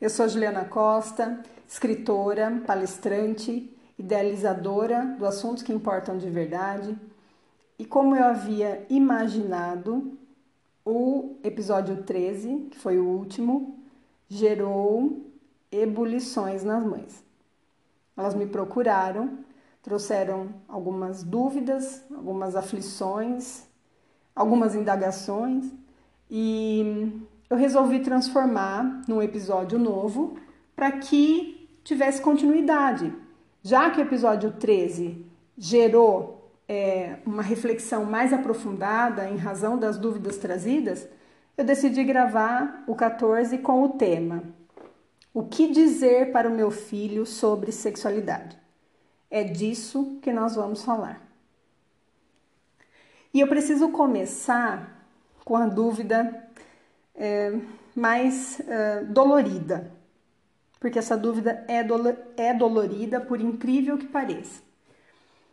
Eu sou Juliana Costa, escritora, palestrante, idealizadora do Assuntos que Importam de Verdade. E como eu havia imaginado, o episódio 13, que foi o último, gerou ebulições nas mães. Elas me procuraram, trouxeram algumas dúvidas, algumas aflições, algumas indagações e eu resolvi transformar num episódio novo para que tivesse continuidade. Já que o episódio 13 gerou é, uma reflexão mais aprofundada em razão das dúvidas trazidas, eu decidi gravar o 14 com o tema O que dizer para o meu filho sobre sexualidade? É disso que nós vamos falar. E eu preciso começar com a dúvida é, mais é, dolorida, porque essa dúvida é, é dolorida, por incrível que pareça.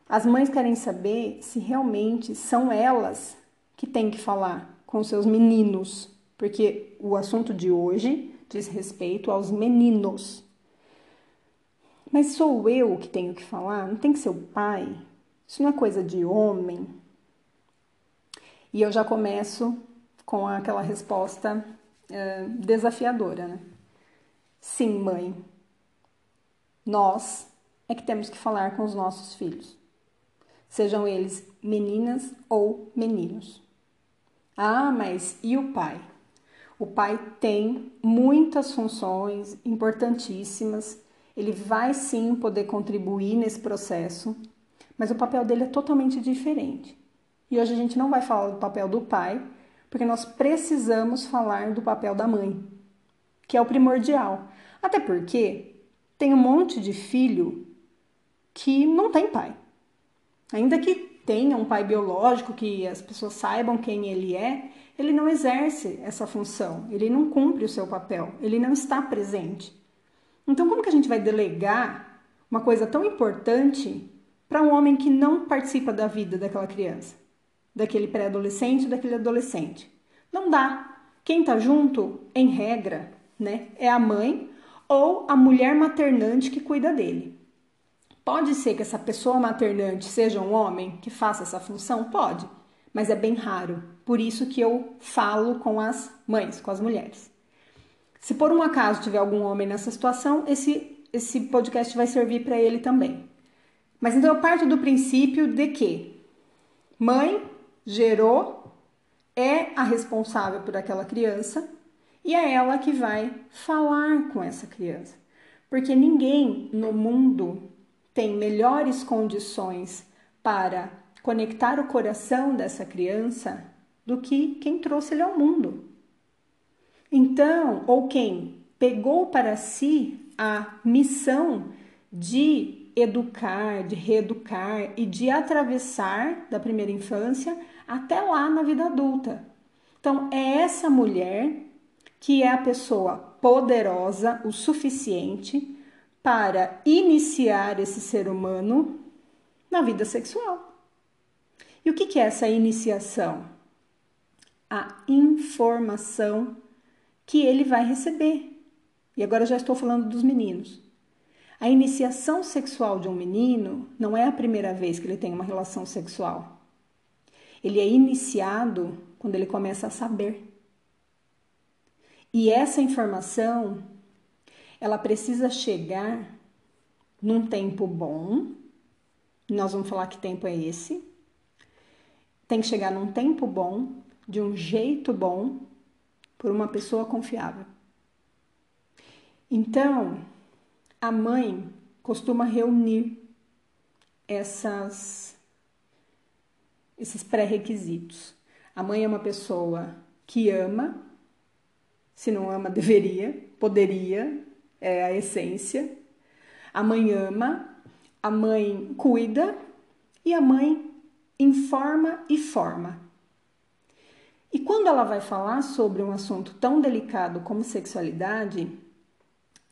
As mães querem saber se realmente são elas que têm que falar com seus meninos, porque o assunto de hoje diz respeito aos meninos. Mas sou eu que tenho que falar? Não tem que ser o pai? Isso não é coisa de homem? E eu já começo com aquela resposta uh, desafiadora, né? Sim, mãe. Nós é que temos que falar com os nossos filhos, sejam eles meninas ou meninos. Ah, mas e o pai? O pai tem muitas funções importantíssimas, ele vai sim poder contribuir nesse processo, mas o papel dele é totalmente diferente. E hoje a gente não vai falar do papel do pai, porque nós precisamos falar do papel da mãe, que é o primordial. Até porque tem um monte de filho que não tem pai. Ainda que tenha um pai biológico, que as pessoas saibam quem ele é, ele não exerce essa função, ele não cumpre o seu papel, ele não está presente. Então, como que a gente vai delegar uma coisa tão importante para um homem que não participa da vida daquela criança? Daquele pré-adolescente, daquele adolescente. Não dá. Quem tá junto, em regra, né, é a mãe ou a mulher maternante que cuida dele. Pode ser que essa pessoa maternante seja um homem que faça essa função? Pode, mas é bem raro. Por isso que eu falo com as mães, com as mulheres. Se por um acaso tiver algum homem nessa situação, esse, esse podcast vai servir para ele também. Mas então eu parto do princípio de que mãe gerou, é a responsável por aquela criança e é ela que vai falar com essa criança. Porque ninguém no mundo tem melhores condições para conectar o coração dessa criança do que quem trouxe ele ao mundo. Então, ou quem pegou para si a missão de educar, de reeducar e de atravessar da primeira infância até lá na vida adulta. Então, é essa mulher que é a pessoa poderosa o suficiente para iniciar esse ser humano na vida sexual. E o que é essa iniciação? A informação que ele vai receber. E agora já estou falando dos meninos. A iniciação sexual de um menino não é a primeira vez que ele tem uma relação sexual. Ele é iniciado quando ele começa a saber. E essa informação, ela precisa chegar num tempo bom. Nós vamos falar que tempo é esse. Tem que chegar num tempo bom, de um jeito bom, por uma pessoa confiável. Então, a mãe costuma reunir essas esses pré-requisitos. A mãe é uma pessoa que ama, se não ama, deveria, poderia, é a essência. A mãe ama, a mãe cuida e a mãe informa e forma. E quando ela vai falar sobre um assunto tão delicado como sexualidade,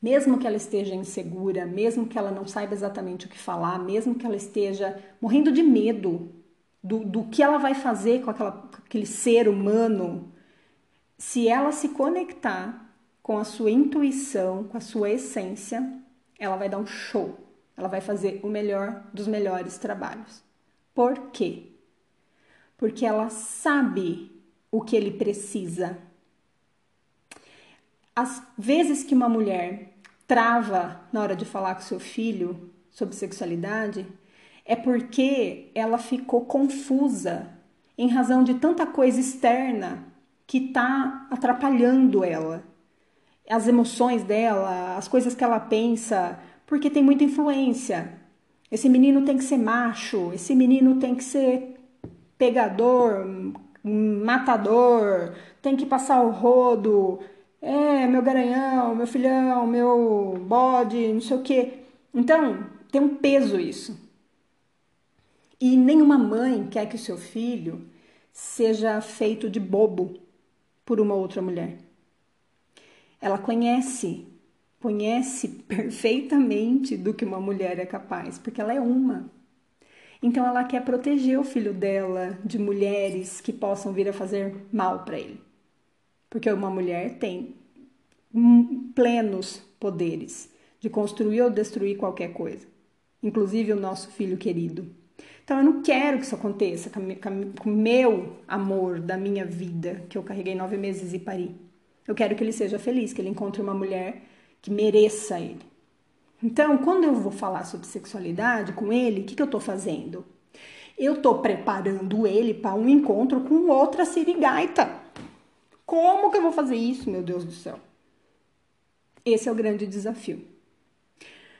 mesmo que ela esteja insegura, mesmo que ela não saiba exatamente o que falar, mesmo que ela esteja morrendo de medo do, do que ela vai fazer com, aquela, com aquele ser humano, se ela se conectar com a sua intuição, com a sua essência, ela vai dar um show. Ela vai fazer o melhor dos melhores trabalhos. Por quê? Porque ela sabe o que ele precisa. As vezes que uma mulher trava na hora de falar com seu filho sobre sexualidade, é porque ela ficou confusa em razão de tanta coisa externa que está atrapalhando ela. As emoções dela, as coisas que ela pensa, porque tem muita influência. Esse menino tem que ser macho, esse menino tem que ser pegador, matador, tem que passar o rodo, é, meu garanhão, meu filhão, meu bode, não sei o quê. Então, tem um peso isso. E nenhuma mãe quer que o seu filho seja feito de bobo por uma outra mulher. Ela conhece, conhece perfeitamente do que uma mulher é capaz, porque ela é uma. Então ela quer proteger o filho dela de mulheres que possam vir a fazer mal para ele. Porque uma mulher tem plenos poderes de construir ou destruir qualquer coisa, inclusive o nosso filho querido. Então eu não quero que isso aconteça com o meu amor da minha vida, que eu carreguei nove meses e pari. Eu quero que ele seja feliz, que ele encontre uma mulher que mereça ele. Então, quando eu vou falar sobre sexualidade com ele, o que, que eu estou fazendo? Eu estou preparando ele para um encontro com outra sirigaita. Como que eu vou fazer isso, meu Deus do céu? Esse é o grande desafio.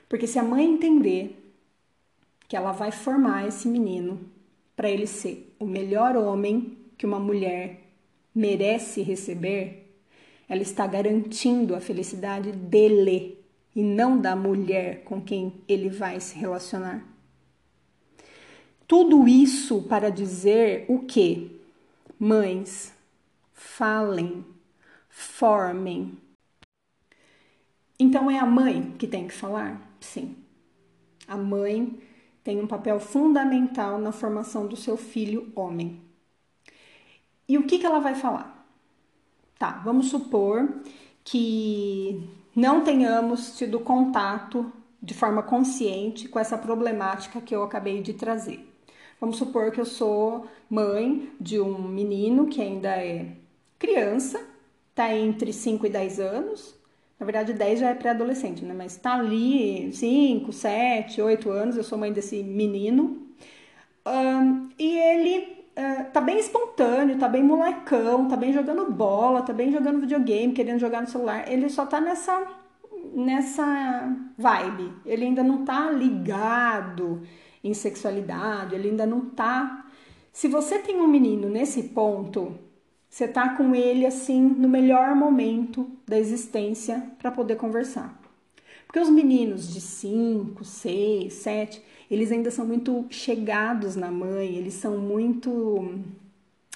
Porque se a mãe entender que ela vai formar esse menino para ele ser o melhor homem que uma mulher merece receber, ela está garantindo a felicidade dele e não da mulher com quem ele vai se relacionar. Tudo isso para dizer o que? Mães, falem, formem. Então é a mãe que tem que falar? Sim. A mãe tem um papel fundamental na formação do seu filho homem. E o que, que ela vai falar? Tá, vamos supor que não tenhamos tido contato de forma consciente com essa problemática que eu acabei de trazer. Vamos supor que eu sou mãe de um menino que ainda é criança, está entre 5 e 10 anos, na verdade, 10 já é pré-adolescente, né? Mas tá ali 5, 7, 8 anos, eu sou mãe desse menino. Um, e ele uh, tá bem espontâneo, tá bem molecão, tá bem jogando bola, tá bem jogando videogame, querendo jogar no celular. Ele só tá nessa, nessa vibe. Ele ainda não tá ligado em sexualidade, ele ainda não tá. Se você tem um menino nesse ponto, você tá com ele assim no melhor momento da existência para poder conversar. Porque os meninos de 5, 6, 7, eles ainda são muito chegados na mãe, eles são muito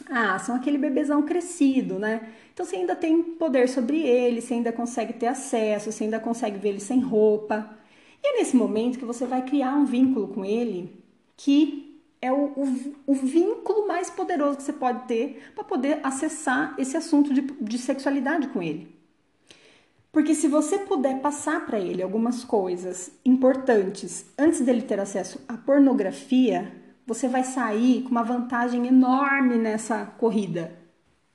ah, são aquele bebezão crescido, né? Então você ainda tem poder sobre ele, você ainda consegue ter acesso, você ainda consegue ver ele sem roupa. E é nesse momento que você vai criar um vínculo com ele que é o, o, o, vínculo mais poderoso que você pode ter para poder acessar esse assunto de, de sexualidade com ele. Porque se você puder passar para ele algumas coisas importantes antes dele ter acesso à pornografia, você vai sair com uma vantagem enorme nessa corrida.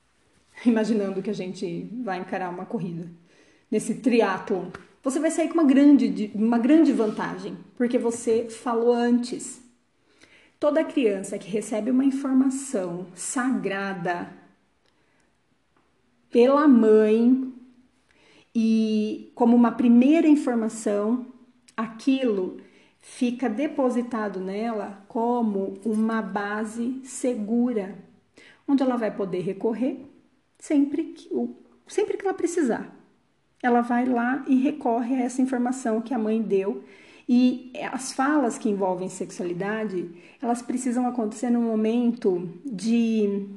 Imaginando que a gente vai encarar uma corrida nesse triatlo, você vai sair com uma grande, uma grande vantagem, porque você falou antes Toda criança que recebe uma informação sagrada pela mãe e como uma primeira informação, aquilo fica depositado nela como uma base segura, onde ela vai poder recorrer sempre que, sempre que ela precisar. Ela vai lá e recorre a essa informação que a mãe deu e as falas que envolvem sexualidade, elas precisam acontecer num momento de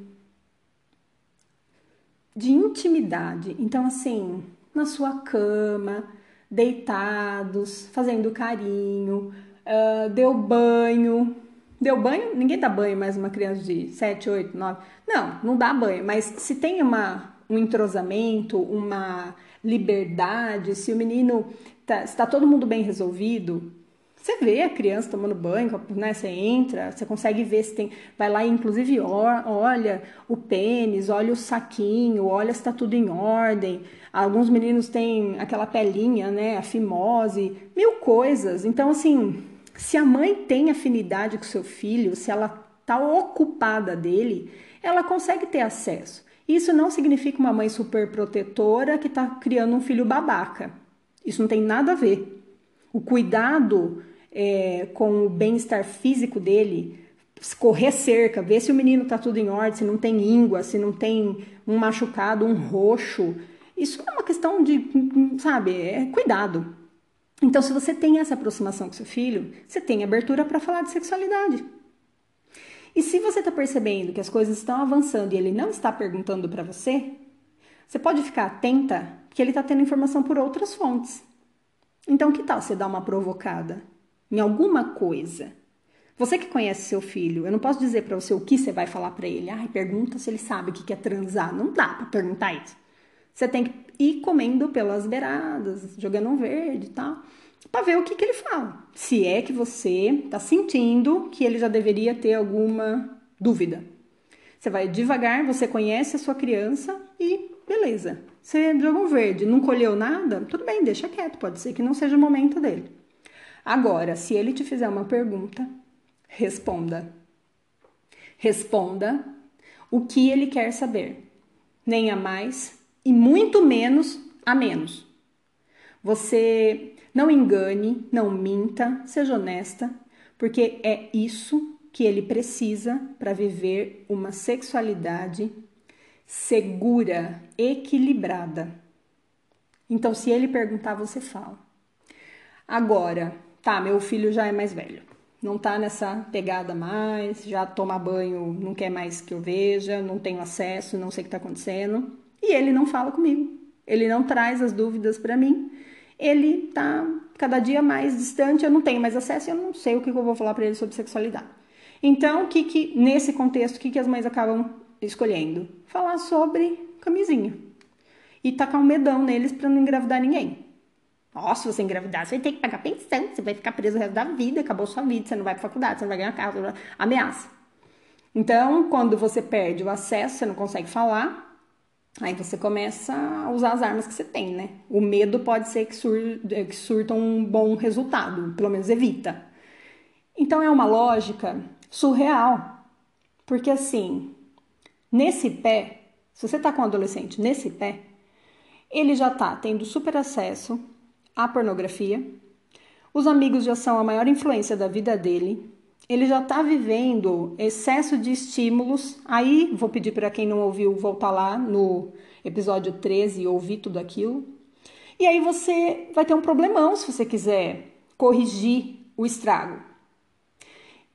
de intimidade. Então assim, na sua cama, deitados, fazendo carinho, uh, deu banho. Deu banho? Ninguém dá banho mais uma criança de 7, 8, 9. Não, não dá banho, mas se tem uma um entrosamento, uma liberdade, se o menino tá, está todo mundo bem resolvido, você vê a criança tomando banho, né? Você entra, você consegue ver se tem. Vai lá inclusive, olha o pênis, olha o saquinho, olha se está tudo em ordem. Alguns meninos têm aquela pelinha, né? A fimose, mil coisas. Então, assim, se a mãe tem afinidade com seu filho, se ela está ocupada dele, ela consegue ter acesso. Isso não significa uma mãe super protetora que está criando um filho babaca. Isso não tem nada a ver. O cuidado é, com o bem-estar físico dele, correr cerca, ver se o menino está tudo em ordem, se não tem íngua, se não tem um machucado, um roxo. Isso é uma questão de, sabe, é cuidado. Então, se você tem essa aproximação com seu filho, você tem abertura para falar de sexualidade. E se você está percebendo que as coisas estão avançando e ele não está perguntando para você, você pode ficar atenta que ele está tendo informação por outras fontes. Então, que tal você dar uma provocada em alguma coisa? Você que conhece seu filho, eu não posso dizer para você o que você vai falar para ele. Ai, pergunta se ele sabe o que é transar. Não dá para perguntar isso. Você tem que ir comendo pelas beiradas, jogando um verde e tal, para ver o que, que ele fala. Se é que você está sentindo que ele já deveria ter alguma dúvida. Você vai devagar, você conhece a sua criança e beleza. Você jogou verde, não colheu nada, tudo bem, deixa quieto, pode ser que não seja o momento dele. Agora, se ele te fizer uma pergunta, responda. Responda o que ele quer saber, nem a mais e muito menos a menos. Você não engane, não minta, seja honesta, porque é isso que ele precisa para viver uma sexualidade segura, equilibrada. Então, se ele perguntar, você fala. Agora, tá, meu filho já é mais velho. Não tá nessa pegada mais, já toma banho, não quer mais que eu veja, não tenho acesso, não sei o que tá acontecendo. E ele não fala comigo. Ele não traz as dúvidas para mim. Ele tá cada dia mais distante, eu não tenho mais acesso, eu não sei o que eu vou falar para ele sobre sexualidade. Então, o que, que nesse contexto, o que, que as mães acabam escolhendo? Falar sobre camisinha. E tacar um medão neles para não engravidar ninguém. Nossa, se você engravidar, você vai ter que pagar pensão, você vai ficar preso o resto da vida, acabou sua vida, você não vai pra faculdade, você não vai ganhar carro, ameaça. Então, quando você perde o acesso, você não consegue falar, aí você começa a usar as armas que você tem, né? O medo pode ser que, sur que surta um bom resultado, pelo menos evita. Então, é uma lógica surreal, porque assim, Nesse pé, se você está com um adolescente nesse pé, ele já está tendo super acesso à pornografia, os amigos já são a maior influência da vida dele, ele já está vivendo excesso de estímulos. Aí vou pedir para quem não ouviu voltar lá no episódio 13 e ouvir tudo aquilo. E aí você vai ter um problemão se você quiser corrigir o estrago.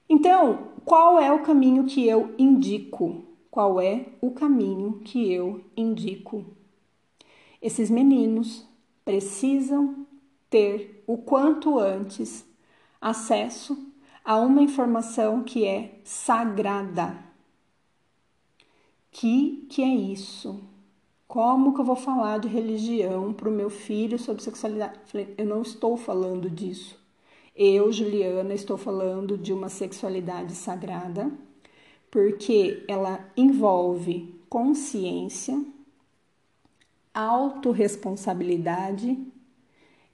Então, qual é o caminho que eu indico? Qual é o caminho que eu indico. Esses meninos precisam ter o quanto antes acesso a uma informação que é sagrada. Que que é isso? Como que eu vou falar de religião para o meu filho sobre sexualidade? Eu não estou falando disso. Eu, Juliana, estou falando de uma sexualidade sagrada porque ela envolve consciência, autorresponsabilidade,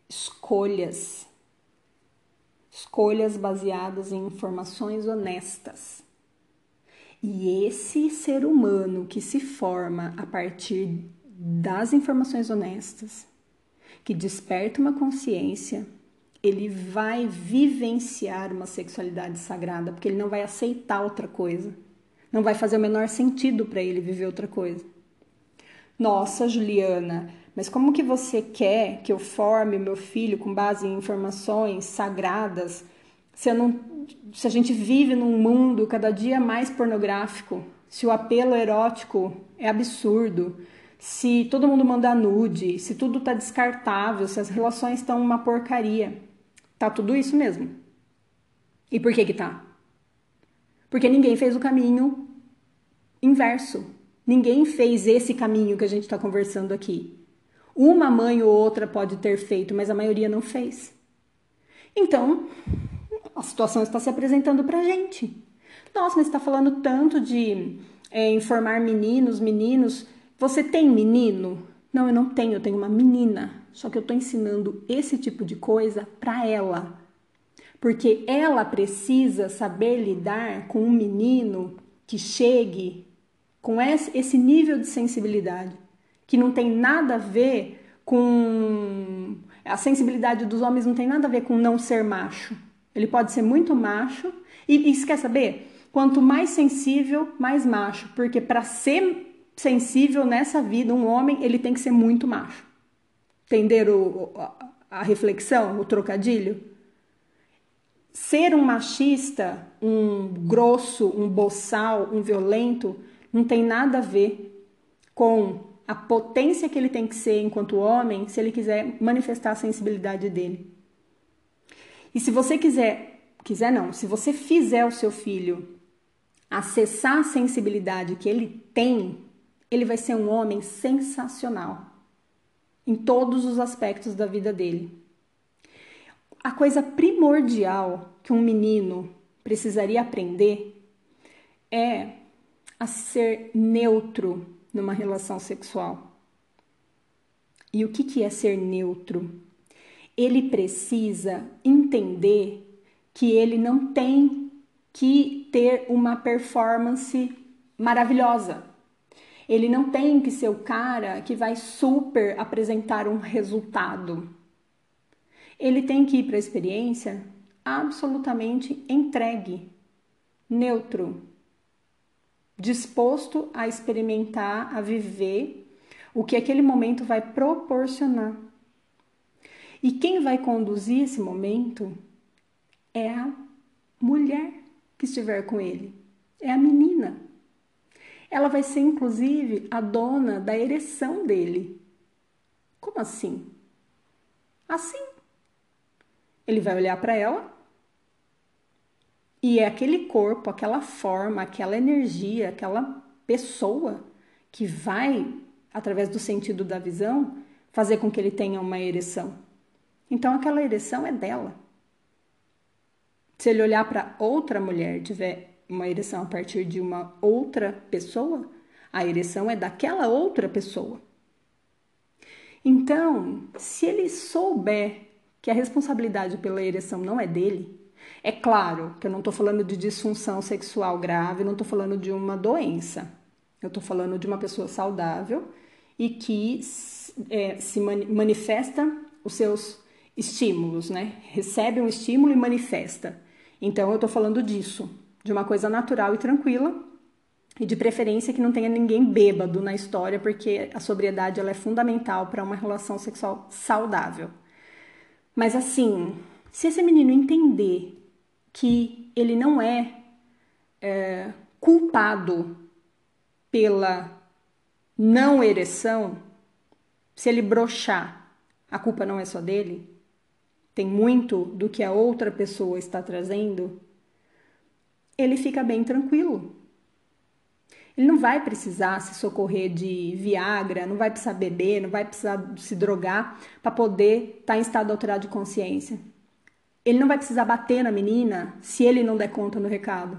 escolhas. Escolhas baseadas em informações honestas. E esse ser humano que se forma a partir das informações honestas, que desperta uma consciência, ele vai vivenciar uma sexualidade sagrada, porque ele não vai aceitar outra coisa. Não vai fazer o menor sentido para ele viver outra coisa. Nossa, Juliana, mas como que você quer que eu forme meu filho com base em informações sagradas se, não, se a gente vive num mundo cada dia mais pornográfico, se o apelo erótico é absurdo, se todo mundo manda nude, se tudo tá descartável, se as relações estão uma porcaria? Tá tudo isso mesmo. E por que que tá? Porque ninguém fez o caminho inverso. Ninguém fez esse caminho que a gente está conversando aqui. Uma mãe ou outra pode ter feito, mas a maioria não fez. Então, a situação está se apresentando para a gente. Nossa, mas está falando tanto de é, informar meninos, meninos. Você tem menino? Não, eu não tenho, eu tenho uma menina. Só que eu estou ensinando esse tipo de coisa para ela. Porque ela precisa saber lidar com um menino que chegue com esse nível de sensibilidade, que não tem nada a ver com. A sensibilidade dos homens não tem nada a ver com não ser macho. Ele pode ser muito macho. E, e quer saber? Quanto mais sensível, mais macho. Porque para ser sensível nessa vida, um homem, ele tem que ser muito macho. Entenderam a, a reflexão, o trocadilho? Ser um machista, um grosso, um boçal, um violento, não tem nada a ver com a potência que ele tem que ser enquanto homem se ele quiser manifestar a sensibilidade dele. E se você quiser, quiser não, se você fizer o seu filho acessar a sensibilidade que ele tem, ele vai ser um homem sensacional em todos os aspectos da vida dele. A coisa primordial que um menino precisaria aprender é a ser neutro numa relação sexual. E o que, que é ser neutro? Ele precisa entender que ele não tem que ter uma performance maravilhosa. Ele não tem que ser o cara que vai super apresentar um resultado. Ele tem que ir para a experiência absolutamente entregue, neutro, disposto a experimentar, a viver o que aquele momento vai proporcionar. E quem vai conduzir esse momento é a mulher que estiver com ele, é a menina. Ela vai ser inclusive a dona da ereção dele. Como assim? Assim. Ele vai olhar para ela e é aquele corpo, aquela forma, aquela energia, aquela pessoa que vai, através do sentido da visão, fazer com que ele tenha uma ereção. Então aquela ereção é dela. Se ele olhar para outra mulher, tiver uma ereção a partir de uma outra pessoa, a ereção é daquela outra pessoa. Então, se ele souber que a responsabilidade pela ereção não é dele, é claro que eu não estou falando de disfunção sexual grave, não estou falando de uma doença. Eu estou falando de uma pessoa saudável e que é, se manifesta os seus estímulos, né? Recebe um estímulo e manifesta. Então eu estou falando disso, de uma coisa natural e tranquila e de preferência que não tenha ninguém bêbado na história, porque a sobriedade ela é fundamental para uma relação sexual saudável. Mas assim, se esse menino entender que ele não é, é culpado pela não ereção, se ele brochar, a culpa não é só dele, tem muito do que a outra pessoa está trazendo, ele fica bem tranquilo. Ele não vai precisar se socorrer de Viagra, não vai precisar beber, não vai precisar se drogar para poder estar tá em estado alterado de consciência. Ele não vai precisar bater na menina se ele não der conta no recado.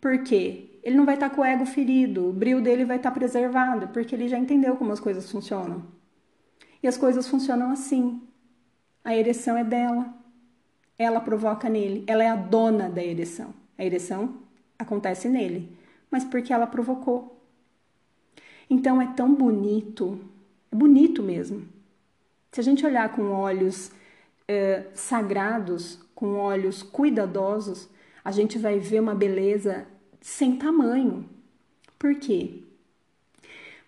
Por quê? Ele não vai estar tá com o ego ferido, o brilho dele vai estar tá preservado, porque ele já entendeu como as coisas funcionam. E as coisas funcionam assim. A ereção é dela. Ela provoca nele. Ela é a dona da ereção. A ereção acontece nele, mas porque ela provocou. Então é tão bonito, é bonito mesmo. Se a gente olhar com olhos é, sagrados, com olhos cuidadosos, a gente vai ver uma beleza sem tamanho. Por quê?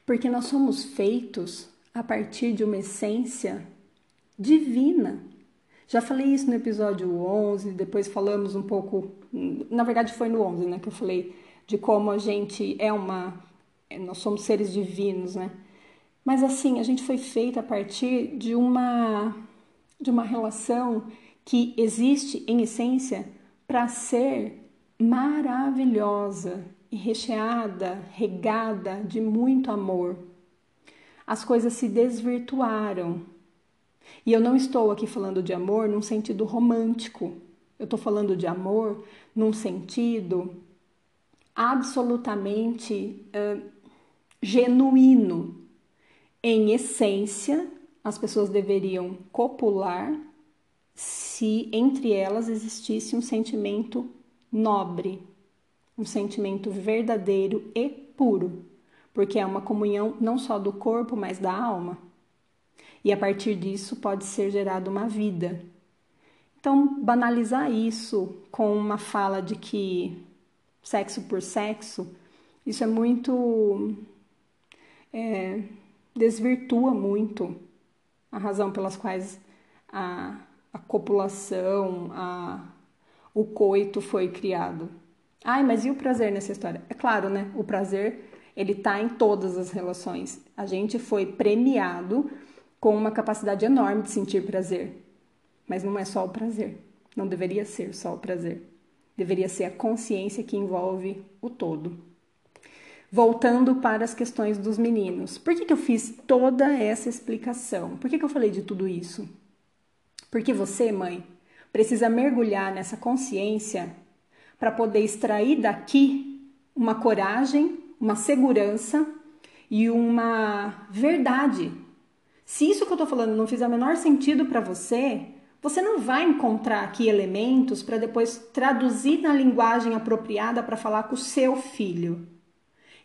Porque nós somos feitos a partir de uma essência divina. Já falei isso no episódio 11, depois falamos um pouco, na verdade foi no 11, né, que eu falei de como a gente é uma nós somos seres divinos, né? Mas assim, a gente foi feito a partir de uma de uma relação que existe em essência para ser maravilhosa e recheada, regada de muito amor. As coisas se desvirtuaram. E eu não estou aqui falando de amor num sentido romântico. Eu estou falando de amor num sentido absolutamente uh, genuíno. Em essência, as pessoas deveriam copular se entre elas existisse um sentimento nobre, um sentimento verdadeiro e puro, porque é uma comunhão não só do corpo, mas da alma. E a partir disso pode ser gerada uma vida. Então, banalizar isso com uma fala de que sexo por sexo, isso é muito. É, desvirtua muito a razão pelas quais a, a copulação, a, o coito foi criado. Ai, mas e o prazer nessa história? É claro, né? O prazer, ele tá em todas as relações. A gente foi premiado com uma capacidade enorme de sentir prazer. Mas não é só o prazer. Não deveria ser só o prazer. Deveria ser a consciência que envolve o todo. Voltando para as questões dos meninos. Por que, que eu fiz toda essa explicação? Por que, que eu falei de tudo isso? Porque você, mãe, precisa mergulhar nessa consciência para poder extrair daqui uma coragem, uma segurança e uma verdade. Se isso que eu estou falando não fizer o menor sentido para você, você não vai encontrar aqui elementos para depois traduzir na linguagem apropriada para falar com o seu filho.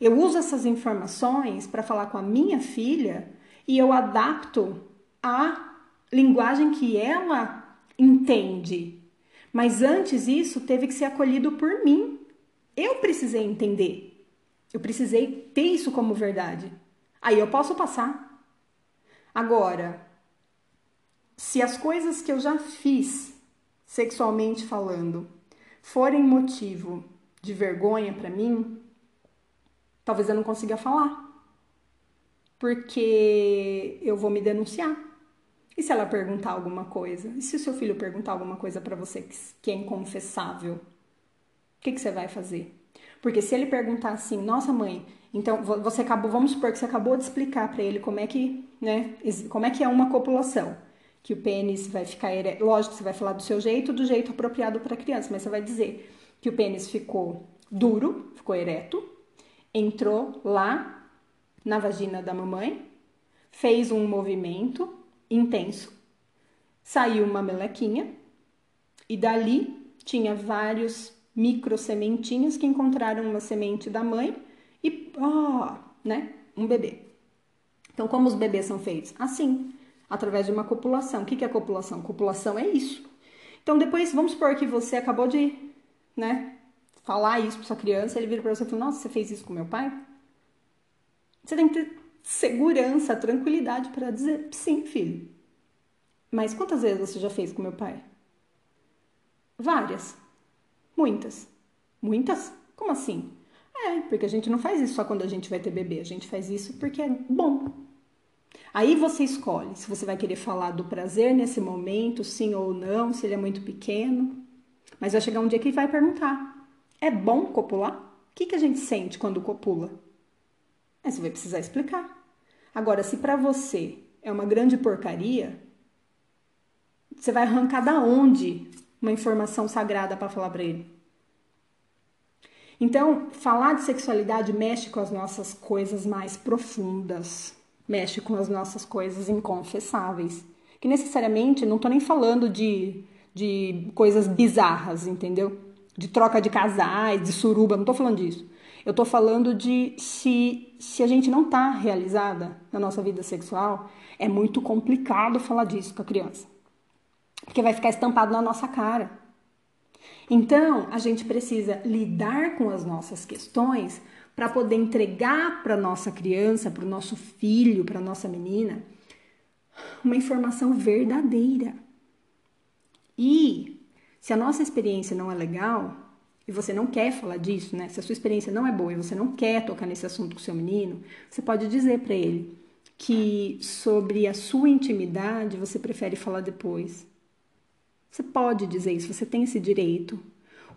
Eu uso essas informações para falar com a minha filha e eu adapto a linguagem que ela entende. Mas antes isso teve que ser acolhido por mim. Eu precisei entender. Eu precisei ter isso como verdade. Aí eu posso passar. Agora, se as coisas que eu já fiz, sexualmente falando, forem motivo de vergonha para mim, talvez eu não consiga falar. Porque eu vou me denunciar. E se ela perguntar alguma coisa? E se o seu filho perguntar alguma coisa para você que é inconfessável? O que, que você vai fazer? Porque se ele perguntar assim, nossa mãe, então você acabou, vamos supor que você acabou de explicar para ele como é que, né, como é que é uma copulação, que o pênis vai ficar ereto, lógico você vai falar do seu jeito, do jeito apropriado para a criança, mas você vai dizer que o pênis ficou duro, ficou ereto, entrou lá na vagina da mamãe, fez um movimento intenso. Saiu uma melequinha e dali tinha vários micro sementinhos que encontraram uma semente da mãe e, ó, oh, né, um bebê. Então, como os bebês são feitos? Assim, através de uma copulação. O que é copulação? Copulação é isso. Então, depois, vamos supor que você acabou de, né, falar isso para sua criança, ele vira para você e fala: Nossa, você fez isso com meu pai? Você tem que ter segurança, tranquilidade para dizer sim, filho. Mas quantas vezes você já fez com meu pai? Várias. Muitas. Muitas? Como assim? É, porque a gente não faz isso só quando a gente vai ter bebê, a gente faz isso porque é bom. Aí você escolhe se você vai querer falar do prazer nesse momento, sim ou não, se ele é muito pequeno. Mas vai chegar um dia que ele vai perguntar: é bom copular? O que, que a gente sente quando copula? Aí você vai precisar explicar. Agora, se para você é uma grande porcaria, você vai arrancar da onde uma informação sagrada para falar para ele? Então, falar de sexualidade mexe com as nossas coisas mais profundas, mexe com as nossas coisas inconfessáveis. Que necessariamente não tô nem falando de, de coisas bizarras, entendeu? De troca de casais, de suruba, não tô falando disso. Eu tô falando de se, se a gente não tá realizada na nossa vida sexual, é muito complicado falar disso com a criança. Porque vai ficar estampado na nossa cara. Então, a gente precisa lidar com as nossas questões para poder entregar para nossa criança, para o nosso filho, para nossa menina, uma informação verdadeira. E se a nossa experiência não é legal, e você não quer falar disso, né? Se a sua experiência não é boa e você não quer tocar nesse assunto com seu menino, você pode dizer para ele que sobre a sua intimidade você prefere falar depois. Você pode dizer isso, você tem esse direito.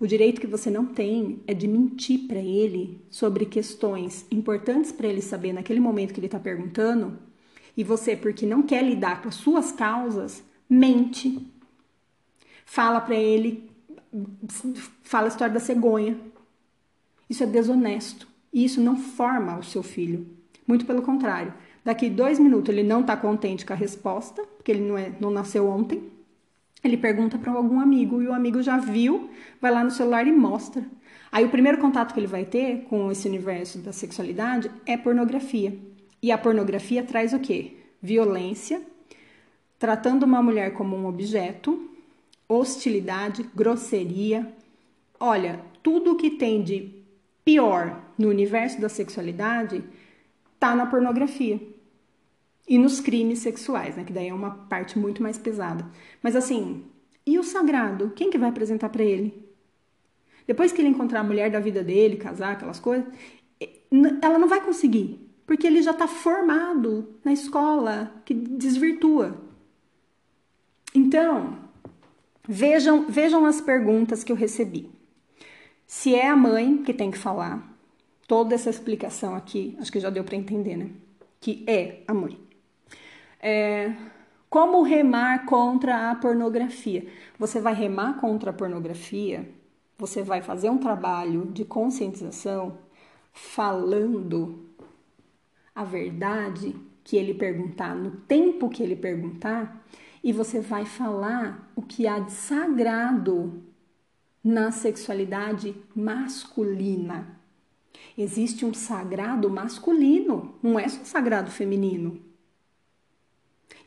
O direito que você não tem é de mentir para ele sobre questões importantes para ele saber naquele momento que ele está perguntando. E você, porque não quer lidar com as suas causas, mente. Fala para ele, fala a história da cegonha. Isso é desonesto. E isso não forma o seu filho. Muito pelo contrário. Daqui dois minutos ele não está contente com a resposta, porque ele não, é, não nasceu ontem ele pergunta para algum amigo e o amigo já viu, vai lá no celular e mostra. Aí o primeiro contato que ele vai ter com esse universo da sexualidade é pornografia. E a pornografia traz o quê? Violência, tratando uma mulher como um objeto, hostilidade, grosseria. Olha, tudo que tem de pior no universo da sexualidade tá na pornografia e nos crimes sexuais, né? Que daí é uma parte muito mais pesada. Mas assim, e o sagrado? Quem que vai apresentar para ele? Depois que ele encontrar a mulher da vida dele, casar, aquelas coisas, ela não vai conseguir, porque ele já está formado na escola que desvirtua. Então, vejam, vejam as perguntas que eu recebi. Se é a mãe que tem que falar, toda essa explicação aqui, acho que já deu para entender, né? Que é a mãe. É, como remar contra a pornografia? Você vai remar contra a pornografia, você vai fazer um trabalho de conscientização falando a verdade que ele perguntar, no tempo que ele perguntar, e você vai falar o que há de sagrado na sexualidade masculina. Existe um sagrado masculino, não é só sagrado feminino.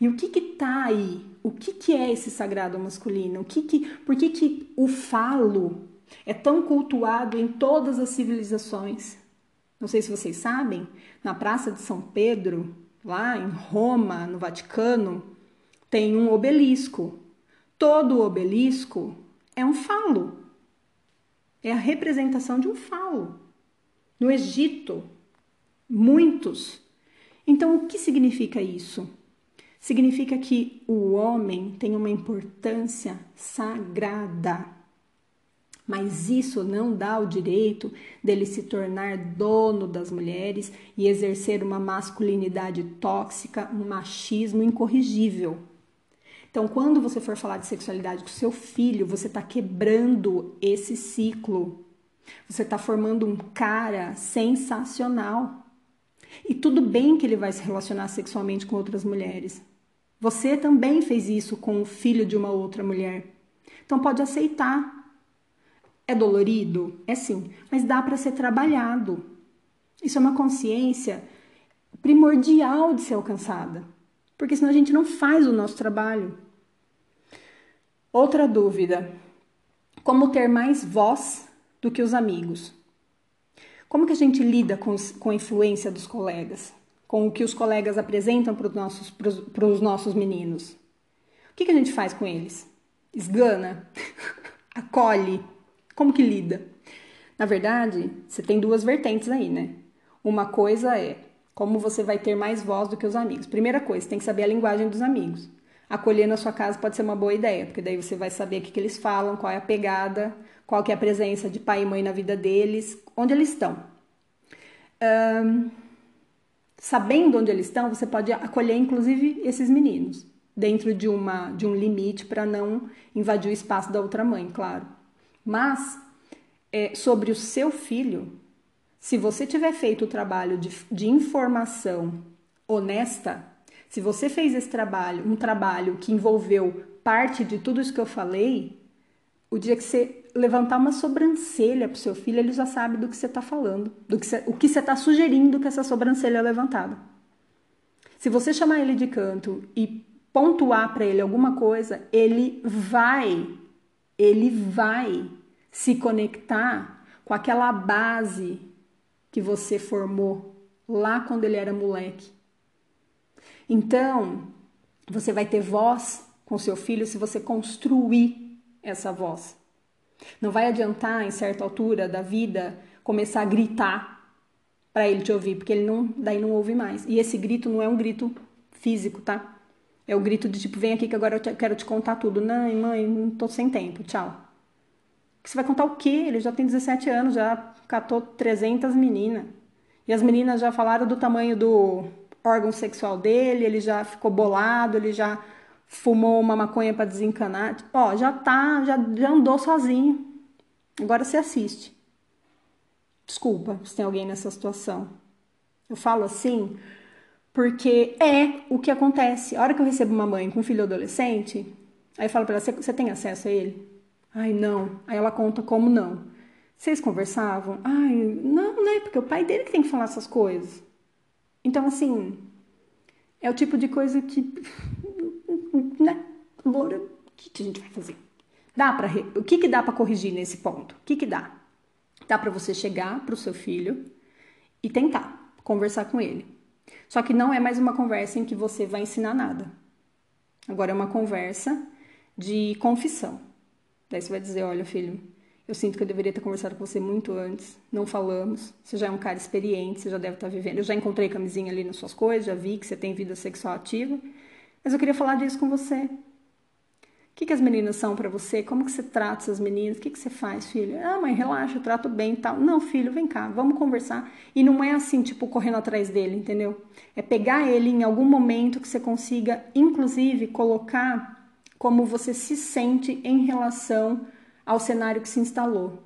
E o que que tá aí? O que que é esse sagrado masculino? O que que, por que que o falo é tão cultuado em todas as civilizações? Não sei se vocês sabem, na Praça de São Pedro, lá em Roma, no Vaticano, tem um obelisco. Todo obelisco é um falo. É a representação de um falo. No Egito, muitos. Então, o que significa isso? Significa que o homem tem uma importância sagrada. Mas isso não dá o direito dele se tornar dono das mulheres e exercer uma masculinidade tóxica, um machismo incorrigível. Então, quando você for falar de sexualidade com seu filho, você está quebrando esse ciclo. Você está formando um cara sensacional. E tudo bem que ele vai se relacionar sexualmente com outras mulheres. Você também fez isso com o filho de uma outra mulher. Então pode aceitar. É dolorido? É sim, mas dá para ser trabalhado. Isso é uma consciência primordial de ser alcançada, porque senão a gente não faz o nosso trabalho. Outra dúvida: como ter mais voz do que os amigos? Como que a gente lida com, com a influência dos colegas? Com o que os colegas apresentam para os nossos, nossos meninos. O que, a gente faz com eles? Esgana? Acolhe? Como que lida? Na verdade, você tem duas vertentes aí, né? Uma coisa é como você vai ter mais voz do que os amigos. Primeira coisa, tem que saber a linguagem dos amigos. Acolher na sua casa pode ser uma boa ideia, porque daí você vai saber o que, que eles falam, qual é a pegada, qual que é a presença de pai e mãe na vida deles, onde eles estão. Um, sabendo onde eles estão, você pode acolher inclusive esses meninos, dentro de, uma, de um limite para não invadir o espaço da outra mãe, claro. Mas é, sobre o seu filho, se você tiver feito o trabalho de, de informação honesta, se você fez esse trabalho, um trabalho que envolveu parte de tudo isso que eu falei, o dia que você levantar uma sobrancelha para o seu filho, ele já sabe do que você está falando, do que você, o que você está sugerindo que essa sobrancelha é levantada. Se você chamar ele de canto e pontuar para ele alguma coisa, ele vai, ele vai se conectar com aquela base que você formou lá quando ele era moleque. Então, você vai ter voz com seu filho se você construir essa voz. Não vai adiantar em certa altura da vida começar a gritar para ele te ouvir, porque ele não, daí não ouve mais. E esse grito não é um grito físico, tá? É o grito de tipo, vem aqui que agora eu quero te contar tudo. Não, mãe, não tô sem tempo, tchau. Você vai contar o quê? Ele já tem 17 anos, já catou 300 meninas. E as meninas já falaram do tamanho do órgão sexual dele, ele já ficou bolado, ele já fumou uma maconha para desencanar. Ó, já tá, já, já andou sozinho. Agora você assiste. Desculpa se tem alguém nessa situação. Eu falo assim porque é o que acontece. A hora que eu recebo uma mãe com um filho adolescente, aí eu falo para ela: você tem acesso a ele? Ai, não. Aí ela conta como não. Vocês conversavam? Ai, não, né? Porque o pai dele que tem que falar essas coisas. Então, assim, é o tipo de coisa que. Né? Agora, o que, que a gente vai fazer? Dá para o que que dá para corrigir nesse ponto? O que que dá? Dá para você chegar para o seu filho e tentar conversar com ele. Só que não é mais uma conversa em que você vai ensinar nada. Agora é uma conversa de confissão. Daí você vai dizer: Olha, filho, eu sinto que eu deveria ter conversado com você muito antes. Não falamos. Você já é um cara experiente, você já deve estar vivendo. Eu já encontrei camisinha ali nas suas coisas, já vi que você tem vida sexual ativa. Mas eu queria falar disso com você. O que, que as meninas são para você? Como que você trata essas meninas? O que, que você faz, filho? Ah, mãe, relaxa, eu trato bem e tal. Não, filho, vem cá, vamos conversar. E não é assim, tipo, correndo atrás dele, entendeu? É pegar ele em algum momento que você consiga, inclusive, colocar como você se sente em relação ao cenário que se instalou.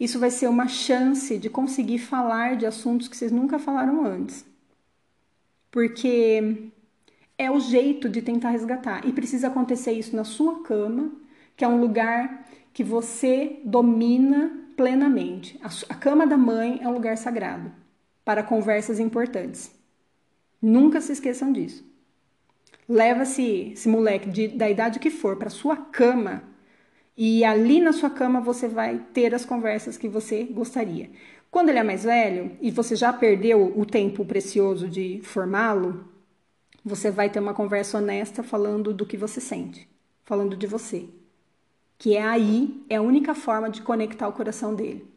Isso vai ser uma chance de conseguir falar de assuntos que vocês nunca falaram antes. Porque é o jeito de tentar resgatar. E precisa acontecer isso na sua cama, que é um lugar que você domina plenamente. A, cama da mãe é um lugar sagrado para conversas importantes. Nunca se esqueçam disso. Leva-se esse moleque de, da idade que for para sua cama e ali na sua cama você vai ter as conversas que você gostaria. Quando ele é mais velho e você já perdeu o tempo precioso de formá-lo, você vai ter uma conversa honesta falando do que você sente, falando de você. Que é aí, é a única forma de conectar o coração dele.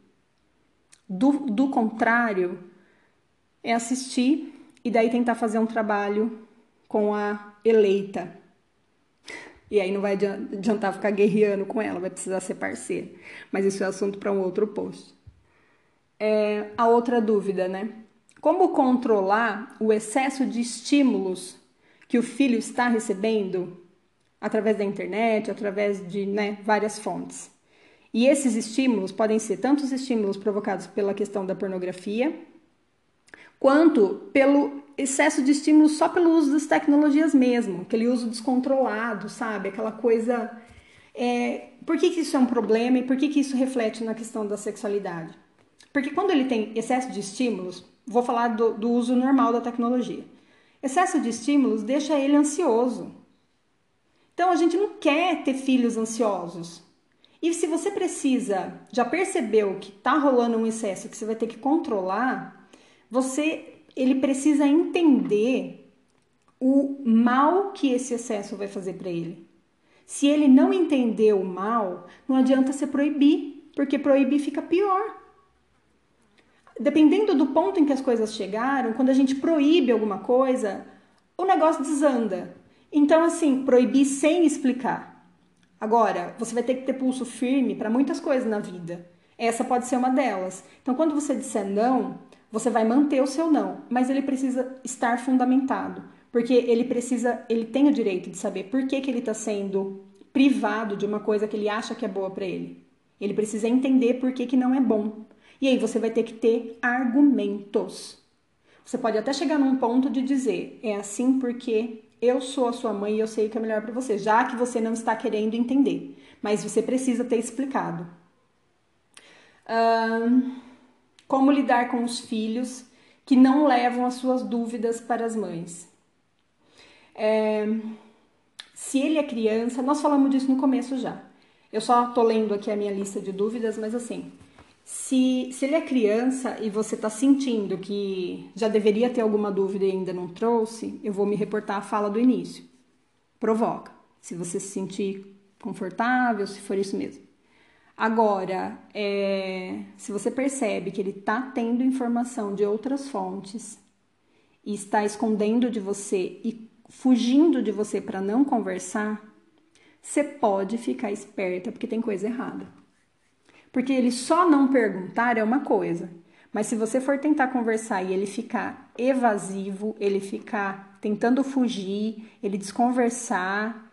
Do, do contrário, é assistir e daí tentar fazer um trabalho com a eleita. E aí não vai adiantar ficar guerreando com ela, vai precisar ser parceira. Mas isso é assunto para um outro post. É, a outra dúvida, né? Como controlar o excesso de estímulos que o filho está recebendo através da internet, através de né, várias fontes? E esses estímulos podem ser tanto os estímulos provocados pela questão da pornografia, quanto pelo excesso de estímulos só pelo uso das tecnologias mesmo, aquele uso descontrolado, sabe? Aquela coisa. É... Por que, que isso é um problema e por que, que isso reflete na questão da sexualidade? Porque quando ele tem excesso de estímulos, vou falar do, do uso normal da tecnologia. Excesso de estímulos deixa ele ansioso. Então a gente não quer ter filhos ansiosos. E se você precisa, já percebeu que está rolando um excesso que você vai ter que controlar, você ele precisa entender o mal que esse excesso vai fazer para ele. Se ele não entender o mal, não adianta você proibir, porque proibir fica pior. Dependendo do ponto em que as coisas chegaram, quando a gente proíbe alguma coisa, o negócio desanda. Então, assim, proibir sem explicar. Agora, você vai ter que ter pulso firme para muitas coisas na vida. Essa pode ser uma delas. Então, quando você disser não, você vai manter o seu não, mas ele precisa estar fundamentado, porque ele precisa, ele tem o direito de saber por que, que ele está sendo privado de uma coisa que ele acha que é boa para ele. Ele precisa entender por que, que não é bom. E aí você vai ter que ter argumentos. Você pode até chegar num ponto de dizer, é assim porque eu sou a sua mãe e eu sei o que é melhor para você, já que você não está querendo entender. Mas você precisa ter explicado. Um, como lidar com os filhos que não levam as suas dúvidas para as mães? É, se ele é criança, nós falamos disso no começo já. Eu só tô lendo aqui a minha lista de dúvidas, mas assim, se, se ele é criança e você está sentindo que já deveria ter alguma dúvida e ainda não trouxe, eu vou me reportar à fala do início. Provoca. Se você se sentir confortável, se for isso mesmo. Agora, é, se você percebe que ele está tendo informação de outras fontes e está escondendo de você e fugindo de você para não conversar, você pode ficar esperta porque tem coisa errada. Porque ele só não perguntar é uma coisa. Mas se você for tentar conversar e ele ficar evasivo, ele ficar tentando fugir, ele desconversar,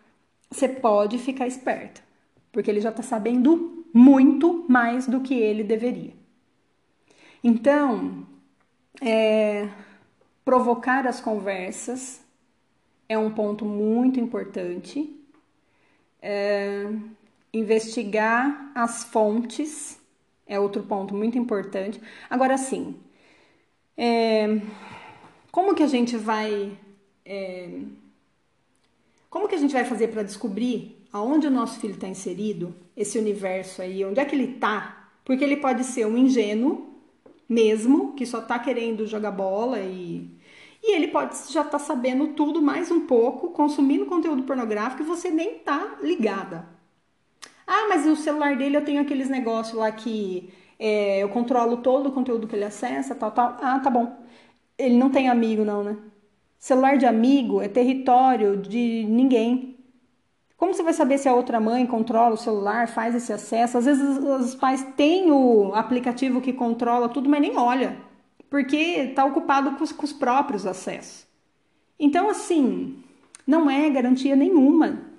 você pode ficar esperto, porque ele já está sabendo muito mais do que ele deveria. Então, é, provocar as conversas é um ponto muito importante. É, investigar as fontes é outro ponto muito importante. Agora sim, é, como que a gente vai é, como que a gente vai fazer para descobrir aonde o nosso filho está inserido, esse universo aí, onde é que ele está? Porque ele pode ser um ingênuo mesmo, que só está querendo jogar bola e e ele pode já estar tá sabendo tudo mais um pouco, consumindo conteúdo pornográfico e você nem tá ligada. Ah, mas o celular dele eu tenho aqueles negócios lá que é, eu controlo todo o conteúdo que ele acessa, tal, tal. Ah, tá bom. Ele não tem amigo, não, né? Celular de amigo é território de ninguém. Como você vai saber se a outra mãe controla o celular, faz esse acesso? Às vezes os pais têm o aplicativo que controla tudo, mas nem olha, porque está ocupado com os, com os próprios acessos. Então, assim, não é garantia nenhuma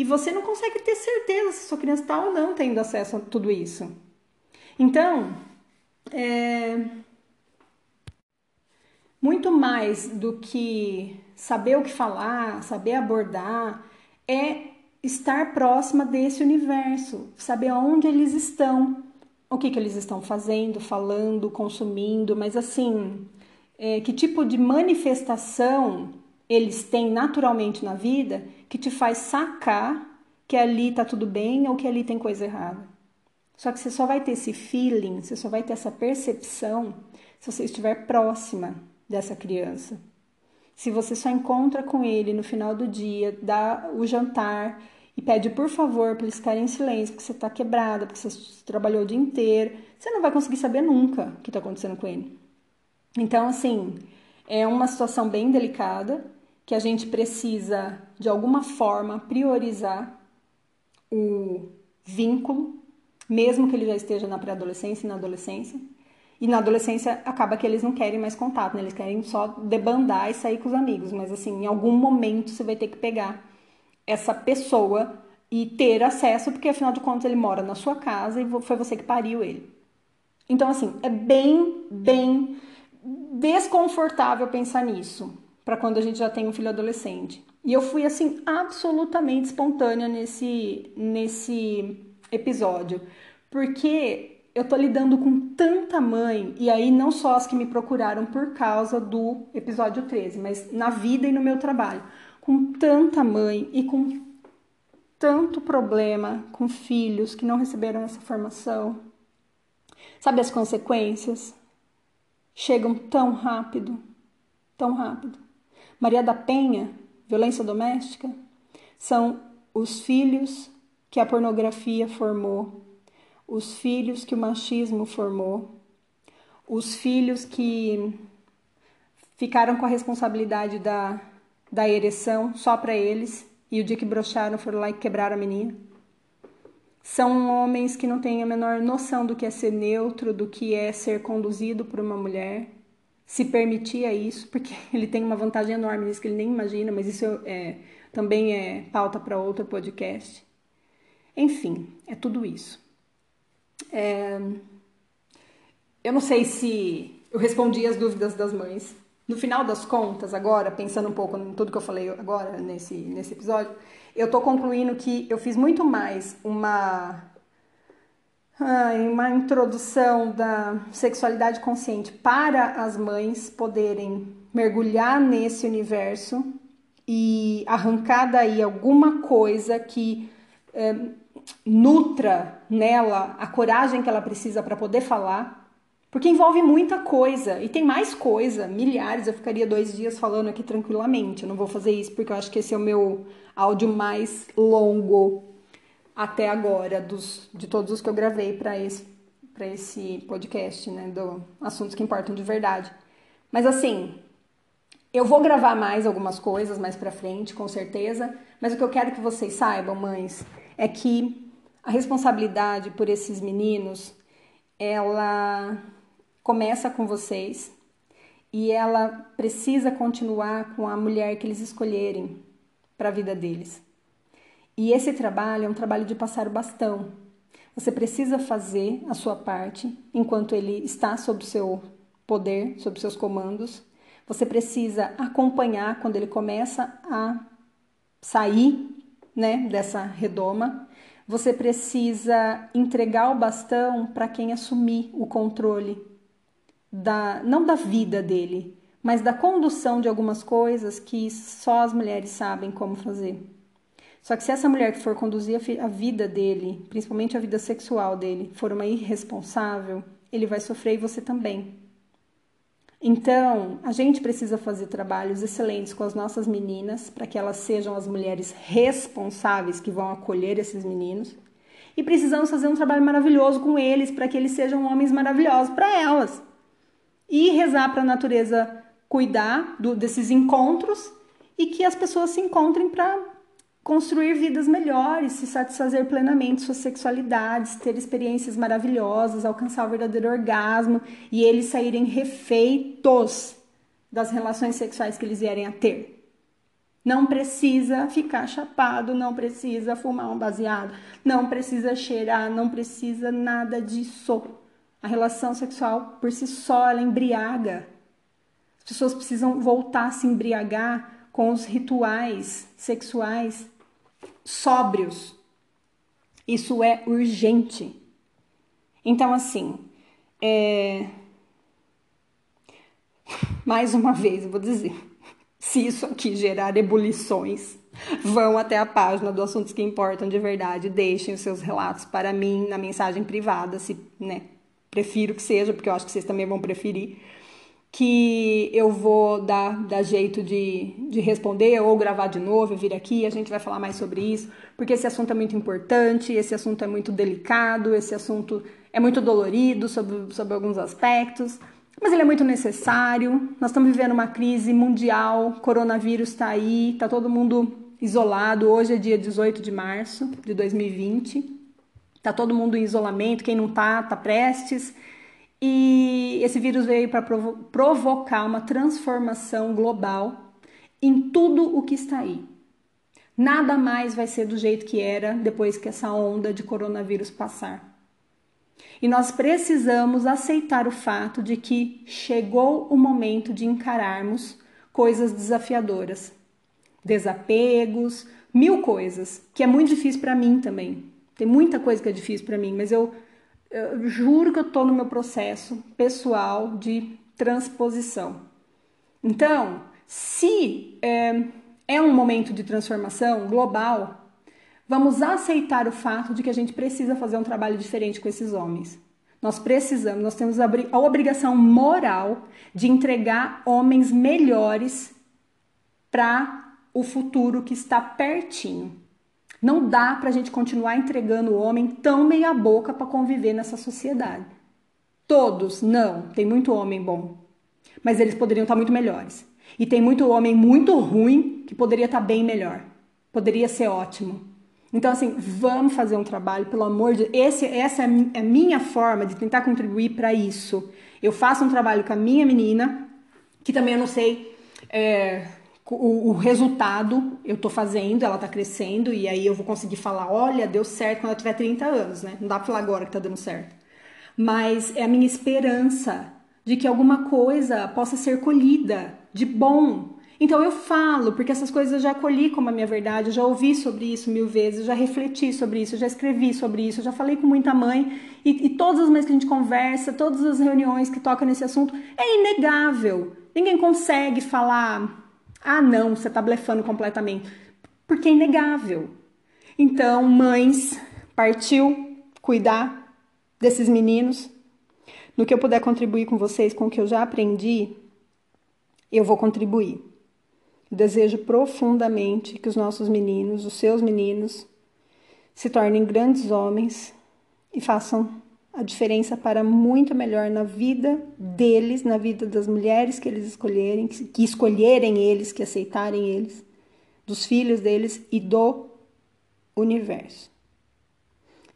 e você não consegue ter certeza se sua criança está ou não tendo acesso a tudo isso. Então, é, muito mais do que saber o que falar, saber abordar, é estar próxima desse universo, saber onde eles estão, o que, que eles estão fazendo, falando, consumindo, mas assim, é, que tipo de manifestação eles têm naturalmente na vida que te faz sacar que ali tá tudo bem ou que ali tem coisa errada. Só que você só vai ter esse feeling, você só vai ter essa percepção se você estiver próxima dessa criança. Se você só encontra com ele no final do dia, dá o jantar e pede por favor para eles ficarem em silêncio, porque você está quebrada, porque você trabalhou o dia inteiro, você não vai conseguir saber nunca o que está acontecendo com ele. Então, assim, é uma situação bem delicada que a gente precisa, de alguma forma, priorizar o vínculo, mesmo que ele já esteja na pré-adolescência e na adolescência. E na adolescência acaba que eles não querem mais contato, né? eles querem só debandar e sair com os amigos. Mas assim, em algum momento você vai ter que pegar essa pessoa e ter acesso, porque afinal de contas ele mora na sua casa e foi você que pariu ele. Então, assim, é bem, bem desconfortável pensar nisso para quando a gente já tem um filho adolescente. E eu fui assim absolutamente espontânea nesse nesse episódio, porque eu tô lidando com tanta mãe, e aí não só as que me procuraram por causa do episódio 13, mas na vida e no meu trabalho, com tanta mãe e com tanto problema com filhos que não receberam essa formação. Sabe as consequências? Chegam tão rápido, tão rápido. Maria da Penha, violência doméstica, são os filhos que a pornografia formou, os filhos que o machismo formou, os filhos que ficaram com a responsabilidade da, da ereção só para eles e o dia que brocharam foram lá e quebraram a menina. São homens que não têm a menor noção do que é ser neutro, do que é ser conduzido por uma mulher se permitia isso, porque ele tem uma vantagem enorme nisso que ele nem imagina, mas isso é, também é pauta para outro podcast. Enfim, é tudo isso. É, eu não sei se eu respondi as dúvidas das mães. No final das contas, agora, pensando um pouco em tudo que eu falei agora nesse, nesse episódio, eu tô concluindo que eu fiz muito mais uma uma introdução da sexualidade consciente para as mães poderem mergulhar nesse universo e arrancar daí alguma coisa que é, nutra nela a coragem que ela precisa para poder falar, porque envolve muita coisa e tem mais coisa, milhares. Eu ficaria dois dias falando aqui tranquilamente. Eu não vou fazer isso porque eu acho que esse é o meu áudio mais longo até agora, dos, de todos os que eu gravei para esse, esse podcast, né? Do assuntos que importam de verdade. Mas assim, eu vou gravar mais algumas coisas mais pra frente, com certeza. Mas o que eu quero que vocês saibam, mães, é que a responsabilidade por esses meninos, ela começa com vocês e ela precisa continuar com a mulher que eles escolherem para a vida deles. E esse trabalho é um trabalho de passar o bastão. Você precisa fazer a sua parte enquanto ele está sob seu poder, sob seus comandos. Você precisa acompanhar quando ele começa a sair, né, dessa redoma. Você precisa entregar o bastão para quem assumir o controle da não da vida dele, mas da condução de algumas coisas que só as mulheres sabem como fazer. Só que se essa mulher que for conduzir a vida dele, principalmente a vida sexual dele, for uma irresponsável, ele vai sofrer e você também. Então, a gente precisa fazer trabalhos excelentes com as nossas meninas para que elas sejam as mulheres responsáveis que vão acolher esses meninos. E precisamos fazer um trabalho maravilhoso com eles para que eles sejam homens maravilhosos para elas e rezar para a natureza cuidar do, desses encontros e que as pessoas se encontrem para construir vidas melhores, se satisfazer plenamente suas sexualidades, ter experiências maravilhosas, alcançar o verdadeiro orgasmo e eles saírem refeitos das relações sexuais que eles vierem a ter. Não precisa ficar chapado, não precisa fumar um baseado, não precisa cheirar, não precisa nada disso. A relação sexual por si só ela embriaga. As pessoas precisam voltar a se embriagar com os rituais sexuais sóbrios. Isso é urgente. Então, assim, é... mais uma vez, vou dizer: se isso aqui gerar ebulições, vão até a página do Assuntos que Importam de Verdade, deixem os seus relatos para mim na mensagem privada, se, né, prefiro que seja, porque eu acho que vocês também vão preferir, que eu vou dar, dar jeito de, de responder ou gravar de novo, vir aqui, a gente vai falar mais sobre isso, porque esse assunto é muito importante, esse assunto é muito delicado, esse assunto é muito dolorido sobre, sobre alguns aspectos, mas ele é muito necessário. Nós estamos vivendo uma crise mundial, coronavírus está aí, está todo mundo isolado. Hoje é dia 18 de março de 2020. Tá todo mundo em isolamento, quem não tá, tá prestes. E esse vírus veio para provo provocar uma transformação global em tudo o que está aí. Nada mais vai ser do jeito que era depois que essa onda de coronavírus passar. E nós precisamos aceitar o fato de que chegou o momento de encararmos coisas desafiadoras, desapegos, mil coisas, que é muito difícil para mim também. Tem muita coisa que é difícil para mim, mas eu, eu, juro que eu tô no meu processo pessoal de transposição. Então, se é, é um momento de transformação global, vamos aceitar o fato de que a gente precisa fazer um trabalho diferente com esses homens. Nós precisamos, nós temos a obrigação moral de entregar homens melhores para o futuro que está pertinho. Não dá para a gente continuar entregando o homem tão meia boca para conviver nessa sociedade. Todos, não. Tem muito homem bom, mas eles poderiam estar tá muito melhores. E tem muito homem muito ruim que poderia estar tá bem melhor. Poderia ser ótimo. Então, assim, vamos fazer um trabalho, pelo amor de Deus. Essa é, é a minha forma de tentar contribuir para isso. Eu faço um trabalho com a minha menina, que também eu não sei é, o, o resultado eu tô fazendo, ela tá crescendo, e aí eu vou conseguir falar: olha, deu certo quando ela tiver 30 anos, né? Não dá pra falar agora que tá dando certo. Mas é a minha esperança de que alguma coisa possa ser colhida de bom. Então eu falo, porque essas coisas eu já colhi como a minha verdade, eu já ouvi sobre isso mil vezes, eu já refleti sobre isso, eu já escrevi sobre isso, eu já falei com muita mãe, e, e todas as vezes que a gente conversa, todas as reuniões que tocam nesse assunto, é inegável. Ninguém consegue falar ah, não, você está blefando completamente. Porque é inegável. Então, mães, partiu cuidar desses meninos. No que eu puder contribuir com vocês, com o que eu já aprendi, eu vou contribuir. Desejo profundamente que os nossos meninos, os seus meninos, se tornem grandes homens e façam a diferença para muito melhor na vida deles, na vida das mulheres que eles escolherem, que escolherem eles, que aceitarem eles, dos filhos deles e do universo.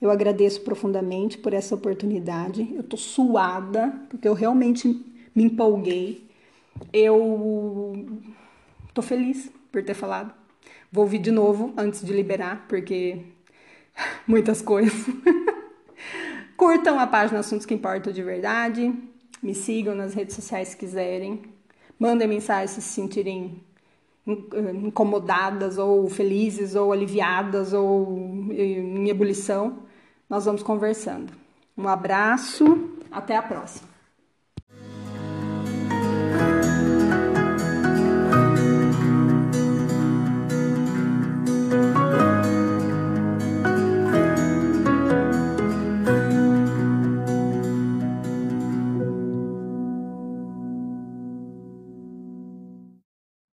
Eu agradeço profundamente por essa oportunidade. Eu tô suada, porque eu realmente me empolguei. Eu tô feliz por ter falado. Vou ouvir de novo antes de liberar, porque muitas coisas. Curtam a página Assuntos que Importam de Verdade. Me sigam nas redes sociais se quiserem. Mandem mensagem se se sentirem incomodadas ou felizes ou aliviadas ou em ebulição. Nós vamos conversando. Um abraço, até a próxima.